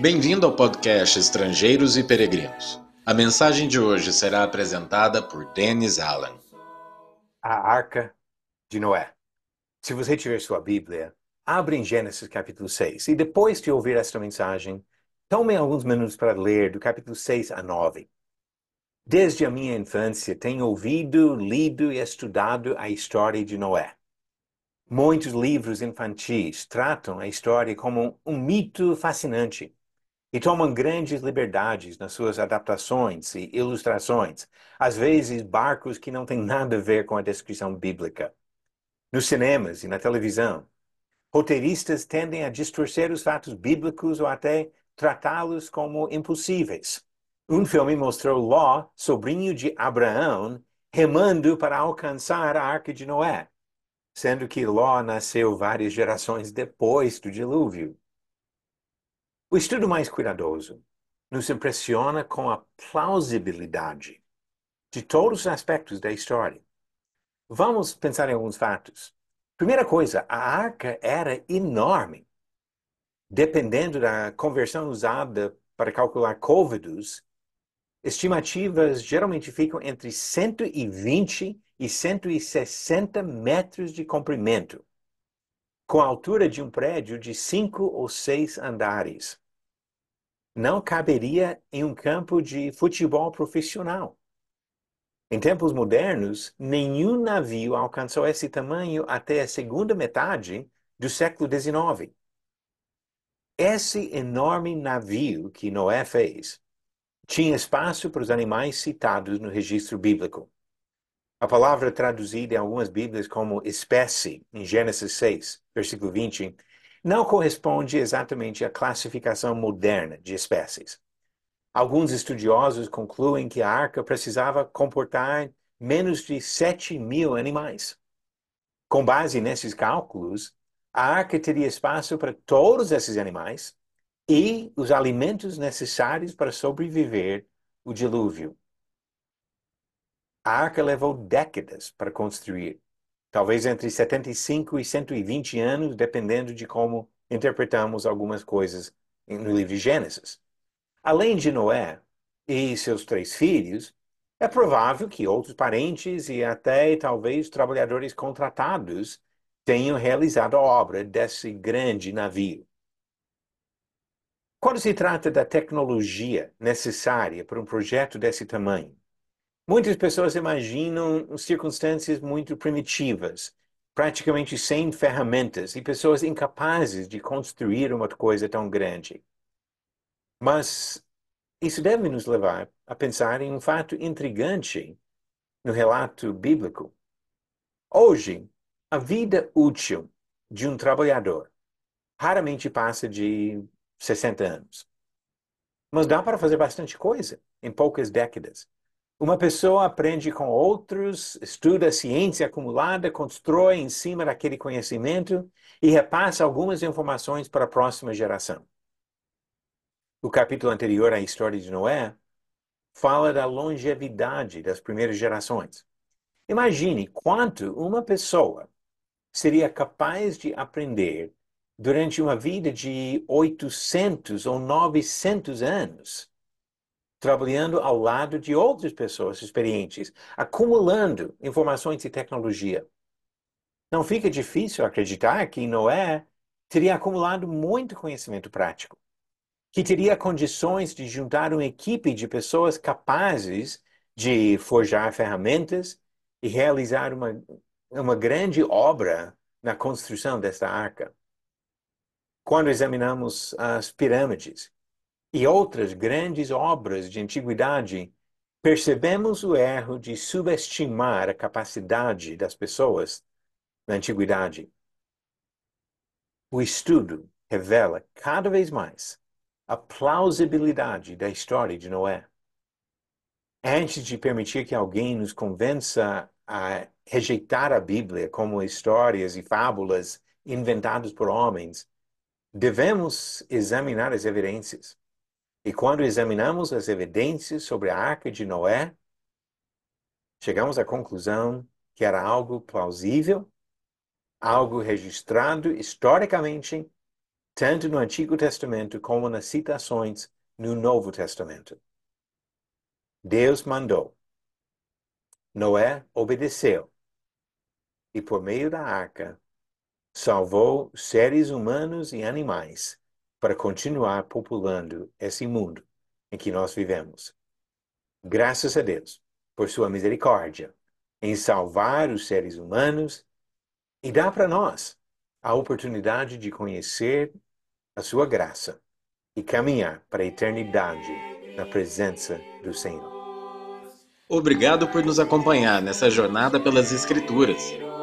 Bem-vindo ao podcast Estrangeiros e Peregrinos. A mensagem de hoje será apresentada por Dennis Allen. A Arca de Noé. Se você tiver sua Bíblia, abra em Gênesis capítulo 6 e depois de ouvir esta mensagem, tome alguns minutos para ler do capítulo 6 a 9. Desde a minha infância, tenho ouvido, lido e estudado a história de Noé. Muitos livros infantis tratam a história como um mito fascinante e tomam grandes liberdades nas suas adaptações e ilustrações, às vezes barcos que não têm nada a ver com a descrição bíblica. Nos cinemas e na televisão, roteiristas tendem a distorcer os fatos bíblicos ou até tratá-los como impossíveis. Um filme mostrou Ló, sobrinho de Abraão, remando para alcançar a Arca de Noé, sendo que Ló nasceu várias gerações depois do dilúvio. O estudo mais cuidadoso nos impressiona com a plausibilidade de todos os aspectos da história. Vamos pensar em alguns fatos. Primeira coisa, a arca era enorme. Dependendo da conversão usada para calcular côvados, estimativas geralmente ficam entre 120 e 160 metros de comprimento, com a altura de um prédio de cinco ou seis andares não caberia em um campo de futebol profissional. Em tempos modernos, nenhum navio alcançou esse tamanho até a segunda metade do século XIX. Esse enorme navio que Noé fez tinha espaço para os animais citados no registro bíblico. A palavra traduzida em algumas Bíblias como espécie, em Gênesis 6, versículo 20, não corresponde exatamente à classificação moderna de espécies. Alguns estudiosos concluem que a arca precisava comportar menos de 7 mil animais. Com base nesses cálculos, a arca teria espaço para todos esses animais e os alimentos necessários para sobreviver o dilúvio. A arca levou décadas para construir talvez entre 75 e 120 anos, dependendo de como interpretamos algumas coisas no livro de Gênesis. Além de Noé e seus três filhos, é provável que outros parentes e até talvez trabalhadores contratados tenham realizado a obra desse grande navio. Quando se trata da tecnologia necessária para um projeto desse tamanho, Muitas pessoas imaginam circunstâncias muito primitivas, praticamente sem ferramentas, e pessoas incapazes de construir uma coisa tão grande. Mas isso deve nos levar a pensar em um fato intrigante no relato bíblico. Hoje, a vida útil de um trabalhador raramente passa de 60 anos. Mas dá para fazer bastante coisa em poucas décadas. Uma pessoa aprende com outros, estuda a ciência acumulada, constrói em cima daquele conhecimento e repassa algumas informações para a próxima geração. O capítulo anterior à história de Noé fala da longevidade das primeiras gerações. Imagine quanto uma pessoa seria capaz de aprender durante uma vida de 800 ou 900 anos trabalhando ao lado de outras pessoas experientes, acumulando informações e tecnologia. Não fica difícil acreditar que Noé teria acumulado muito conhecimento prático, que teria condições de juntar uma equipe de pessoas capazes de forjar ferramentas e realizar uma, uma grande obra na construção desta arca. Quando examinamos as pirâmides, e outras grandes obras de antiguidade, percebemos o erro de subestimar a capacidade das pessoas na antiguidade. O estudo revela cada vez mais a plausibilidade da história de Noé. Antes de permitir que alguém nos convença a rejeitar a Bíblia como histórias e fábulas inventadas por homens, devemos examinar as evidências. E quando examinamos as evidências sobre a arca de Noé, chegamos à conclusão que era algo plausível, algo registrado historicamente tanto no Antigo Testamento como nas citações no Novo Testamento. Deus mandou. Noé obedeceu. E por meio da arca, salvou seres humanos e animais para continuar populando esse mundo em que nós vivemos. Graças a Deus por sua misericórdia em salvar os seres humanos e dá para nós a oportunidade de conhecer a sua graça e caminhar para a eternidade na presença do Senhor. Obrigado por nos acompanhar nessa jornada pelas Escrituras.